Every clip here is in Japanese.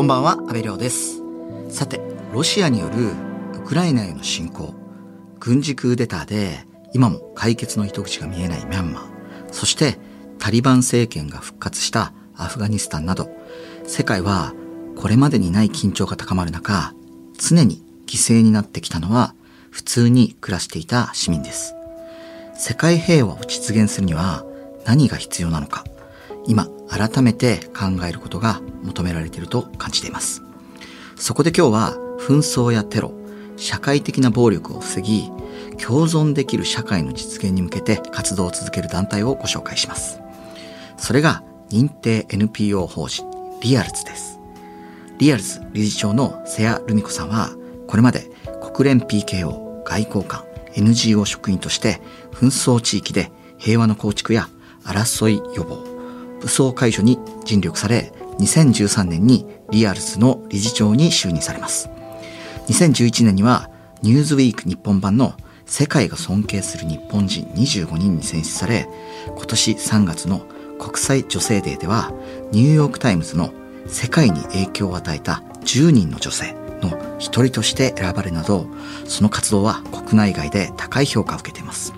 こんばんは、安倍亮です。さて、ロシアによるウクライナへの侵攻、軍事クーデターで今も解決の糸口が見えないミャンマー、そしてタリバン政権が復活したアフガニスタンなど、世界はこれまでにない緊張が高まる中、常に犠牲になってきたのは普通に暮らしていた市民です。世界平和を実現するには何が必要なのか、今改めて考えることが求められていると感じています。そこで今日は紛争やテロ、社会的な暴力を防ぎ、共存できる社会の実現に向けて活動を続ける団体をご紹介します。それが認定 NPO 法人リアルズです。リアルズ理事長の瀬谷ルミ子さんは、これまで国連 PKO 外交官 NGO 職員として紛争地域で平和の構築や争い予防、武装解除に尽力され、2013年に REALs の理事長に就任されます。2011年にはニューズウィーク日本版の世界が尊敬する日本人25人に選出され、今年3月の国際女性デーではニューヨークタイムズの世界に影響を与えた10人の女性の一人として選ばれるなど、その活動は国内外で高い評価を受けています。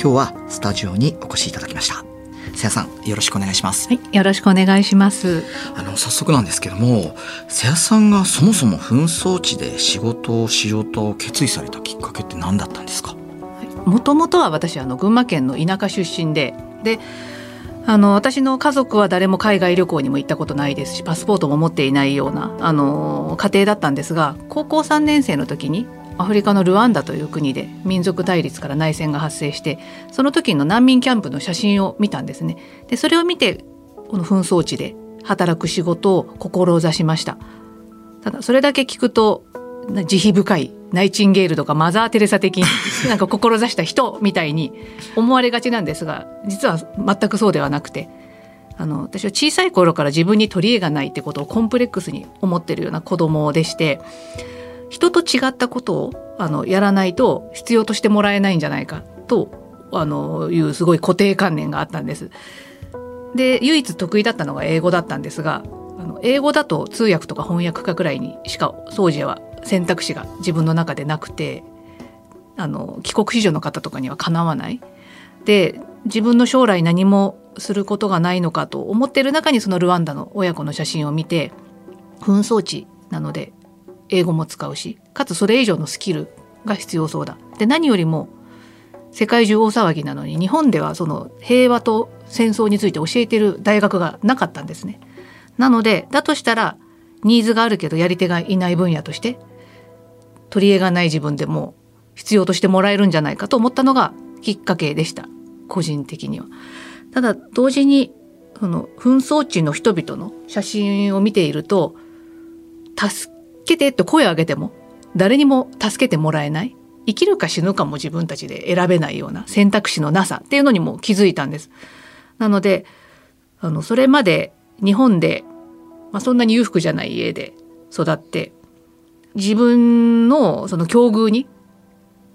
今日はスタジオにお越しいただきました。瀬谷さん、よろしくお願いします。はい、よろしくお願いします。あの、早速なんですけども、瀬谷さんがそもそも紛争地で仕事をしようと決意されたきっかけって何だったんですか？もともとは私あの群馬県の田舎出身で、で、あの私の家族は誰も海外旅行にも行ったことないですしパスポートも持っていないようなあの家庭だったんですが高校3年生の時にアフリカのルワンダという国で民族対立から内戦が発生してその時の難民キャンプの写真を見たんですね。でそれを見てこの紛争地で働く仕事を志しました。ただそれだけ聞くと慈悲深いナイチンゲールとかマザー・テレサ的に なんか志した人みたいに思われがちなんですが実は全くそうではなくてあの私は小さい頃から自分に取り柄がないってことをコンプレックスに思ってるような子供でして人と違ったことをあのやらないと必要としてもらえないんじゃないかとあのいうすごい固定観念があったんです。で唯一得意だったのが英語だったんですがあの英語だと通訳とか翻訳家くらいにしか当時は選択肢が自分の中でなくてあの帰国子女の方とかにはかなわない。で自分の将来何もすることがないのかと思ってる中にそのルワンダの親子の写真を見て紛争地なので英語も使うしかつそれ以上のスキルが必要そうだ。で何よりも世界中大騒ぎなのに日本ではその平和と戦争について教えてる大学がなかったんですね。なのでだとしたらニーズがあるけどやり手がいない分野として取り柄がない自分でも必要としてもらえるんじゃないかと思ったのがきっかけでした個人的には。ただ同時にその紛争地の人々の写真を見ていると助けてって声を上げても誰にも助けてもらえない生きるか死ぬかも自分たちで選べないような選択肢のなさっていうのにも気づいたんです。なのであのそれまで日本で、まあ、そんなに裕福じゃない家で育って自分のその境遇に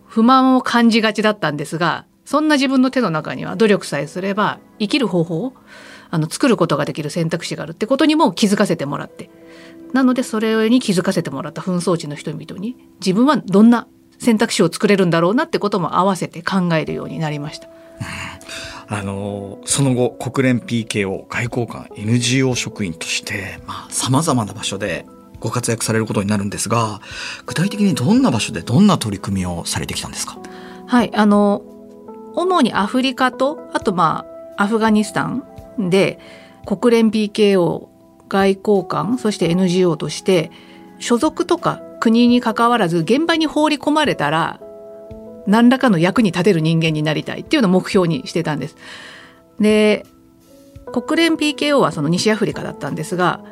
不満を感じがちだったんですがそんな自分の手の中には努力さえすれば生きる方法をあの作ることができる選択肢があるってことにも気づかせてもらってなのでそれに気づかせてもらった紛争地の人々に自分はどんな選択肢を作れるんだろうなってことも合わせて考えるようになりました。あの、その後、国連 PKO 外交官 NGO 職員として、まあ、様々な場所でご活躍されることになるんですが、具体的にどんな場所でどんな取り組みをされてきたんですか？はい、あの主にアフリカとあとまあアフガニスタンで国連 PKO 外交官そして NGO として所属とか国に関わらず現場に放り込まれたら何らかの役に立てる人間になりたいっていうのを目標にしてたんです。で国連 PKO はその西アフリカだったんですが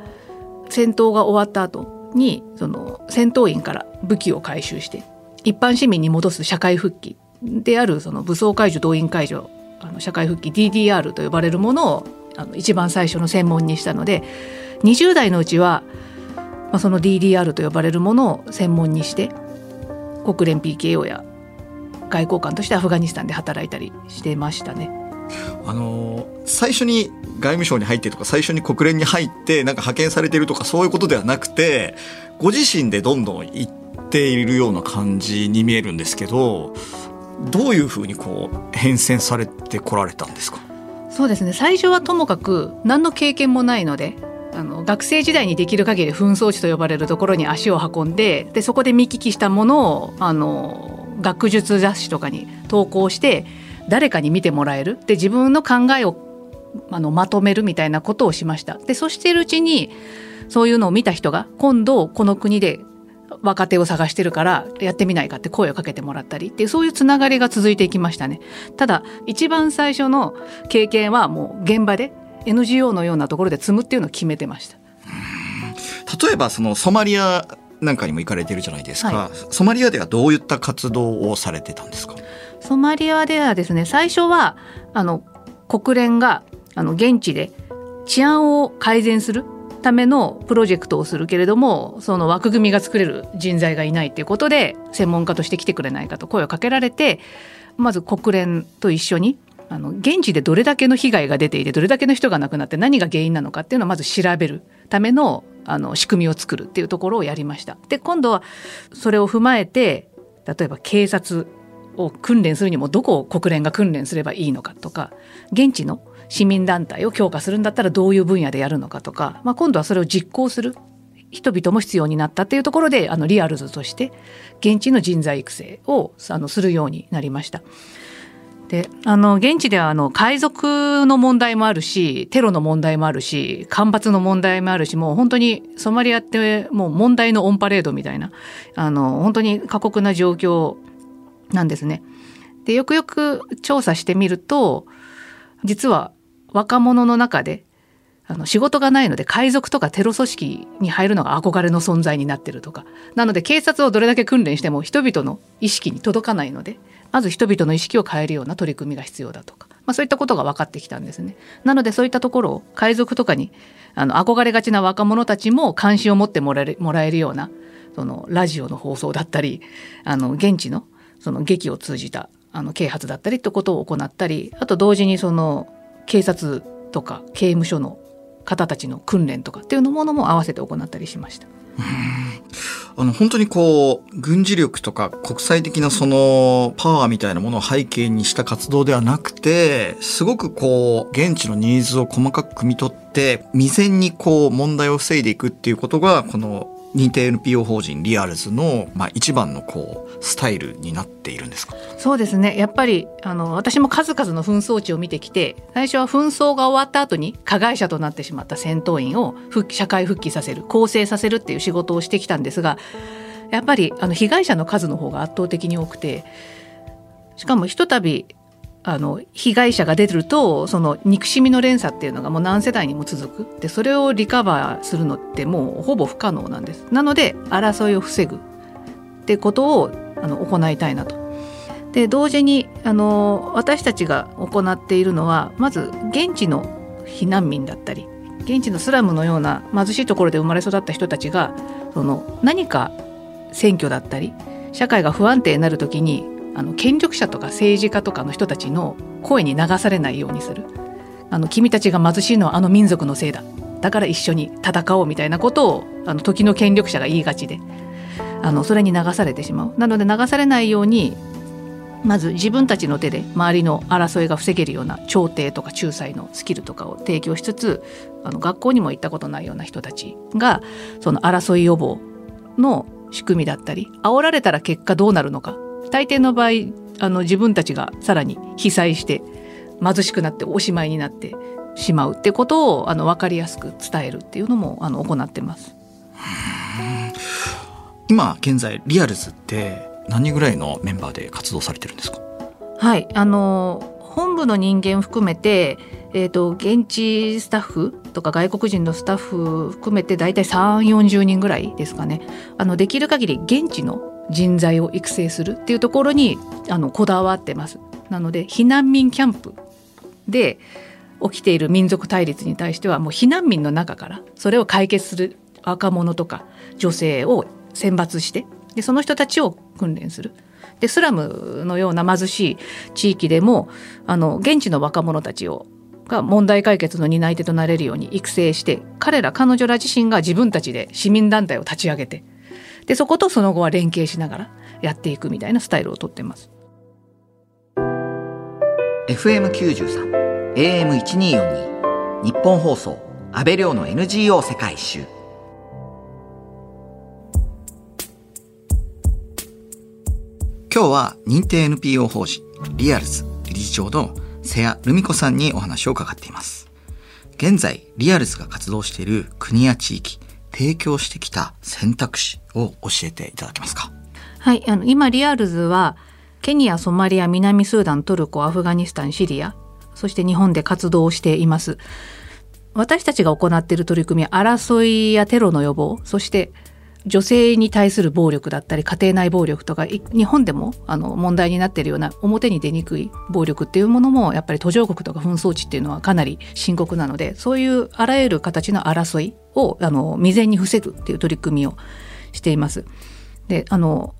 戦闘が終わった後にその戦闘員から武器を回収して一般市民に戻す社会復帰であるその武装解除動員解除あの社会復帰 DDR と呼ばれるものをあの一番最初の専門にしたので20代のうちは、まあ、その DDR と呼ばれるものを専門にして国連 PKO や外交官としてアフガニスタンで働いたりしてましたね。あの最初に外務省に入ってとか最初に国連に入ってなんか派遣されてるとかそういうことではなくてご自身でどんどん行っているような感じに見えるんですけどどういうふうにこう変遷されてこられたんですかそうですね最初はともかく何の経験もないのであの学生時代にできる限り紛争地と呼ばれるところに足を運んででそこで見聞きしたものをあの学術雑誌とかに投稿して誰かに見てもらえるで自分の考えをあのまとめるみたいなことをしました。でそしているうちにそういうのを見た人が今度この国で若手を探してるからやってみないかって声をかけてもらったりっていうそういうつながりが続いていきましたね。ただ一番最初の経験はもう現場で NGO のようなところで積むっていうのを決めてました。例えばそのソマリアなんかにも行かれてるじゃないですか、はい、ソマリアではどういった活動をされてたんですか？ソマリアではですね最初はあの国連があの現地で治安を改善するためのプロジェクトをするけれどもその枠組みが作れる人材がいないということで専門家として来てくれないかと声をかけられてまず国連と一緒にあの現地でどれだけの被害が出ていてどれだけの人が亡くなって何が原因なのかっていうのをまず調べるためのあの仕組みを作るっていうところをやりました。で今度はそれを踏まえて例えば警察を訓練するにもどこを国連が訓練すればいいのかとか現地の市民団体を強化するんだったらどういう分野でやるのかとか、まあ、今度はそれを実行する人々も必要になったっていうところであのリアルズとして現地の人材育成をあのするようになりました。であの現地ではあの海賊の問題もあるしテロの問題もあるし干ばつの問題もあるしもう本当にソマリアってもう問題のオンパレードみたいなあの本当に過酷な状況なんですね。でよくよく調査してみると実は若者の中であの仕事がないので海賊とかテロ組織に入るのが憧れの存在になってるとかなので警察をどれだけ訓練しても人々の意識に届かないのでまず人々の意識を変えるような取り組みが必要だとか、まあ、そういったことが分かってきたんですね。なのでそういったところを海賊とかにあの憧れがちな若者たちも関心を持ってもらえるもらえるようなそのラジオの放送だったりあの現地のその劇を通じたあの啓発だったりってことを行ったりあと同時にその警察とか刑務所の方たちの訓練とかっていうのものも合わせて行ったりしました。あの本当にこう軍事力とか国際的なそのパワーみたいなものを背景にした活動ではなくてすごくこう現地のニーズを細かく汲み取って未然にこう問題を防いでいくっていうことがこの認定 NPO 法人リアルズの、まあ、一番のこうスタイルになっているんですか？そうですね。やっぱりあの私も数々の紛争地を見てきて最初は紛争が終わった後に加害者となってしまった戦闘員を復社会復帰させる更生させるっていう仕事をしてきたんですがやっぱりあの被害者の数の方が圧倒的に多くてしかもひとたびあの被害者が出てるとその憎しみの連鎖っていうのがもう何世代にも続く。でそれをリカバーするのってもうほぼ不可能なんです。なので争いを防ぐ。ってことをあの行いたいなと。で同時にあの私たちが行っているのはまず現地の避難民だったり現地のスラムのような貧しいところで生まれ育った人たちがその何か選挙だったり社会が不安定になる時にあの権力者とか政治家とかの人たちの声に流されないようにする。あの君たちが貧しいのはあの民族のせいだ。だから一緒に戦おうみたいなことをあの時の権力者が言いがちで。あのそれに流されてしまう。なので流されないようにまず自分たちの手で周りの争いが防げるような調停とか仲裁のスキルとかを提供しつつあの学校にも行ったことないような人たちがその争い予防の仕組みだったり煽られたら結果どうなるのか大抵の場合あの自分たちがさらに被災して貧しくなっておしまいになってしまうってことをあの分かりやすく伝えるっていうのもあの行ってます。今現在リアルズって何人ぐらいのメンバーで活動されてるんですか？はい。あの本部の人間含めて、えーと、現地スタッフとか外国人のスタッフ含めて大体3 4 0人ぐらいですかね。あのできる限り現地の人材を育成するっていうところにあのこだわってます。なので避難民キャンプで起きている民族対立に対してはもう避難民の中からそれを解決する若者とか女性を選抜してでその人たちを訓練するでスラムのような貧しい地域でもあの現地の若者たちをが問題解決の担い手となれるように育成して彼ら彼女ら自身が自分たちで市民団体を立ち上げてでそことその後は連携しながらやっていくみたいなスタイルをとってます。FM93 AM1242 日本放送阿部亮の NGO 世界一周今日は認定 NPO 法人 REALs 理事長の瀬谷ルミ子さんにお話を伺っています現在 REALs が活動している国や地域提供してきた選択肢を教えていただけますか？はい、あの今 REALs はケニア、ソマリア、南スーダン、トルコ、アフガニスタン、シリア、そして日本で活動をしています。私たちが行っている取り組みは争いやテロの予防、そして女性に対する暴力だったり家庭内暴力とか日本でもあの問題になっているような表に出にくい暴力っていうものもやっぱり途上国とか紛争地っていうのはかなり深刻なのでそういうあらゆる形の争いをあの未然に防ぐっていう取り組みをしています。であの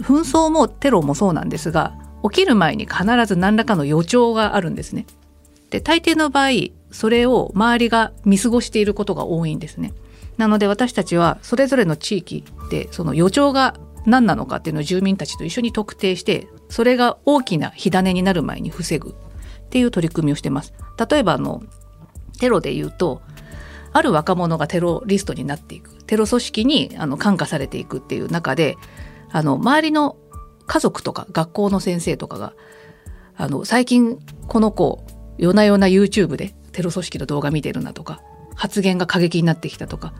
紛争もテロもそうなんですが起きる前に必ず何らかの予兆があるんですね。で大抵の場合それを周りが見過ごしていることが多いんですね。なので私たちはそれぞれの地域でその予兆が何なのかっていうのを住民たちと一緒に特定してそれが大きな火種になる前に防ぐっていう取り組みをしてます。例えばあのテロで言うとある若者がテロリストになっていくテロ組織にあの感化されていくっていう中であの周りの家族とか学校の先生とかがあの最近この子夜な夜な YouTube でテロ組織の動画見てるなとか発言が過激になってきたとか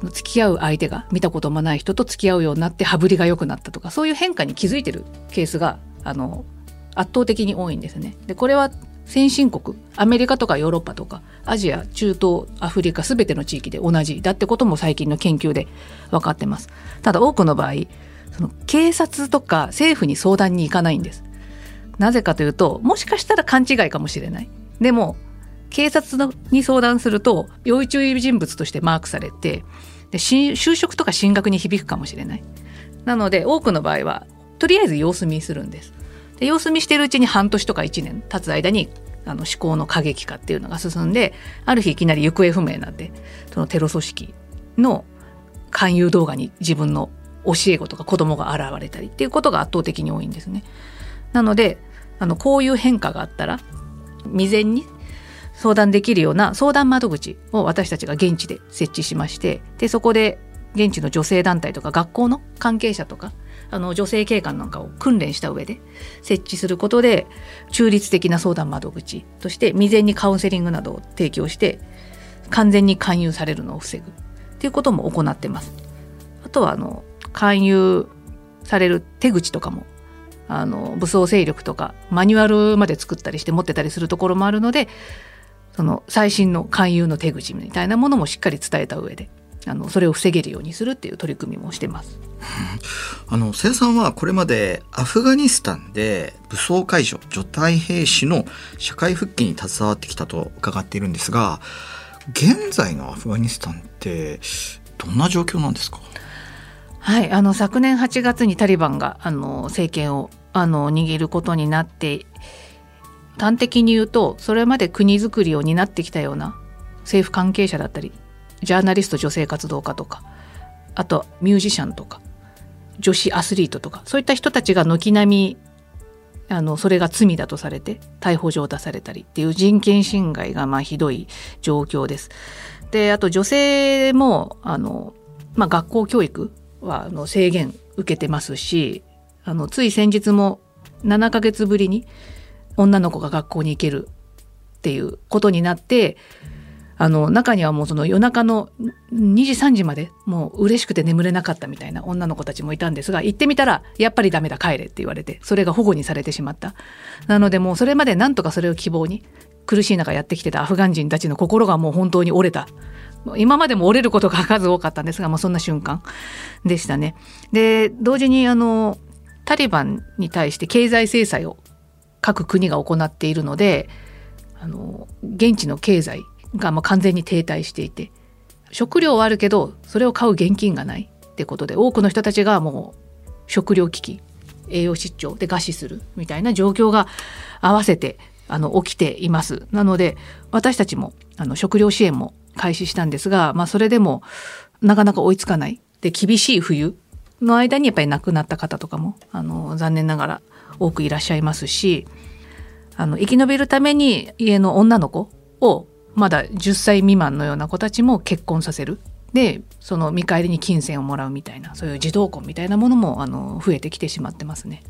あの付き合う相手が見たこともない人と付き合うようになって羽振りが良くなったとかそういう変化に気づいてるケースがあの圧倒的に多いんですね。でこれは先進国アメリカとかヨーロッパとかアジア中東アフリカ全ての地域で同じだってことも最近の研究で分かってます。ただ多くの場合その警察とか政府に相談に行かないんです。なぜかというともしかしたら勘違いかもしれない。でも警察のに相談すると要注意人物としてマークされてで就職とか進学に響くかもしれない。なので多くの場合はとりあえず様子見するんです。で様子見してるうちに半年とか1年経つ間にあの思考の過激化っていうのが進んである日いきなり行方不明なってそのテロ組織の勧誘動画に自分の教え子とか子供が現れたりっていうことが圧倒的に多いんですね。なのであのこういう変化があったら未然に相談できるような相談窓口を私たちが現地で設置しましてでそこで現地の女性団体とか学校の関係者とかあの女性警官なんかを訓練した上で設置することで中立的な相談窓口として未然にカウンセリングなどを提供して完全に勧誘されるのを防ぐっていうことも行ってます。あとはあの勧誘される手口とかもあの武装勢力とかマニュアルまで作ったりして持ってたりするところもあるのでその最新の勧誘の手口みたいなものもしっかり伝えた上であのそれを防げるようにするっていう取り組みもしてます。あの瀬谷さんはこれまでアフガニスタンで武装解除除隊兵士の社会復帰に携わってきたと伺っているんですが現在のアフガニスタンってどんな状況なんですか？はい、あの昨年8月にタリバンがあの政権をあの握ることになって端的に言うとそれまで国づくりを担ってきたような政府関係者だったりジャーナリスト女性活動家とかあとミュージシャンとか女子アスリートとかそういった人たちが軒並みあのそれが罪だとされて逮捕状を出されたりっていう人権侵害がまあひどい状況です。であと女性もあの、まあ、学校教育はあの制限受けてますしあのつい先日も7ヶ月ぶりに女の子が学校に行けるっていうことになってあの中にはもうその夜中の2時3時までもう嬉しくて眠れなかったみたいな女の子たちもいたんですが行ってみたらやっぱりダメだ帰れって言われてそれが保護にされてしまったなのでもうそれまでなんとかそれを希望に苦しい中やってきてたアフガン人たちの心がもう本当に折れた今までも折れることが数多かったんですが、まあ、そんな瞬間でしたね。で同時にあのタリバンに対して経済制裁を各国が行っているのであの現地の経済がま完全に停滞していて食料はあるけどそれを買う現金がないってことで多くの人たちがもう食料危機栄養失調で餓死するみたいな状況が合わせてあの起きています。なので私たちもあの食料支援も開始したんですが、まあ、それでもなかなか追いつかない。で厳しい冬の間にやっぱり亡くなった方とかもあの残念ながら多くいらっしゃいますしあの生き延びるために家の女の子をまだ10歳未満のような子たちも結婚させるでその見返りに金銭をもらうみたいなそういう児童婚みたいなものもあの増えてきてしまってますね。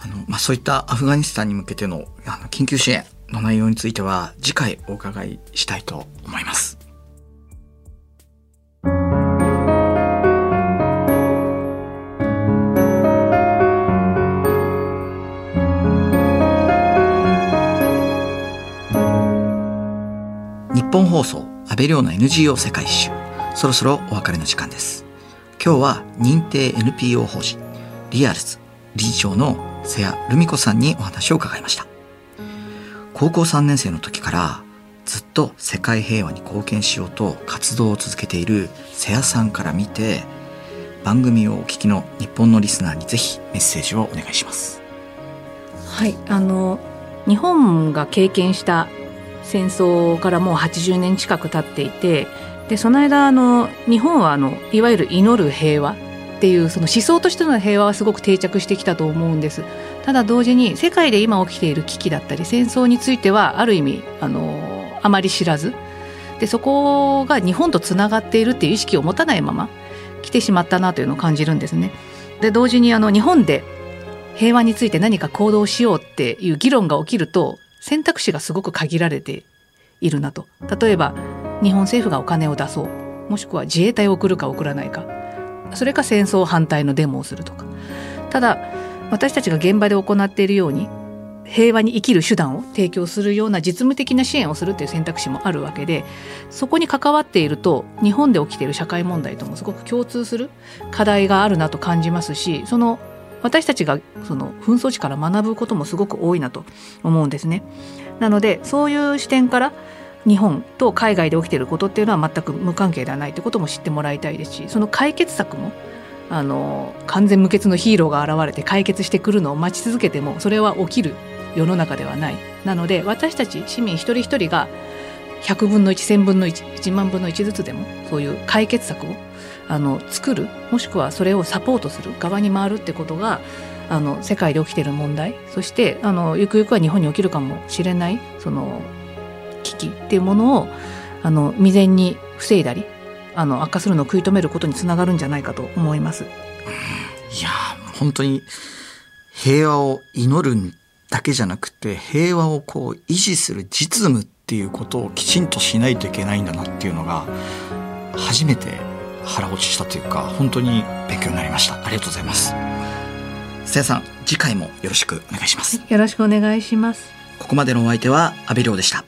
あのまあ、そういったアフガニスタンに向けてのあの緊急支援の内容については次回お伺いしたいと思います。本放送安倍亮の NGO 世界一周。そろそろお別れの時間です。今日は認定 NPO 法人リアルズ理事長の瀬谷留美子さんにお話を伺いました。高校3年生の時からずっと世界平和に貢献しようと活動を続けている瀬谷さんから見て番組をお聞きの日本のリスナーにぜひメッセージをお願いします。はいあの日本が経験した戦争からもう80年近く経っていてでその間あの日本はあのいわゆる祈る平和っていうその思想としての平和はすごく定着してきたと思うんですただ同時に世界で今起きている危機だったり戦争についてはある意味あのあまり知らずでそこが日本とつながっているっていう意識を持たないまま来てしまったなというのを感じるんですね。で同時にあの日本で平和について何か行動しようっていう議論が起きると選択肢がすごく限られているなと。例えば日本政府がお金を出そう。もしくは自衛隊を送るか送らないか。それか戦争反対のデモをするとか。ただ私たちが現場で行っているように平和に生きる手段を提供するような実務的な支援をするという選択肢もあるわけでそこに関わっていると日本で起きている社会問題ともすごく共通する課題があるなと感じますしその私たちがその紛争地から学ぶこともすごく多いなと思うんですね。なのでそういう視点から日本と海外で起きていることっていうのは全く無関係ではないということも知ってもらいたいですしその解決策もあの完全無欠のヒーローが現れて解決してくるのを待ち続けてもそれは起きる世の中ではないなので私たち市民一人一人が100分の1,000分の11万分の1ずつでもそういう解決策をあの作るもしくはそれをサポートする側に回るってことがあの世界で起きてる問題そしてあのゆくゆくは日本に起きるかもしれないその危機っていうものをあの未然に防いだりあの悪化するのを食い止めることにつながるんじゃないかと思います。いや本当に平和を祈るだけじゃなくて平和をこう維持する実務っていうことをきちんとしないといけないんだなっていうのが初めて腹落ちしたというか本当に勉強になりました。ありがとうございます。せやさん次回もよろしくお願いします。よろしくお願いします。ここまでのお相手は阿部亮でした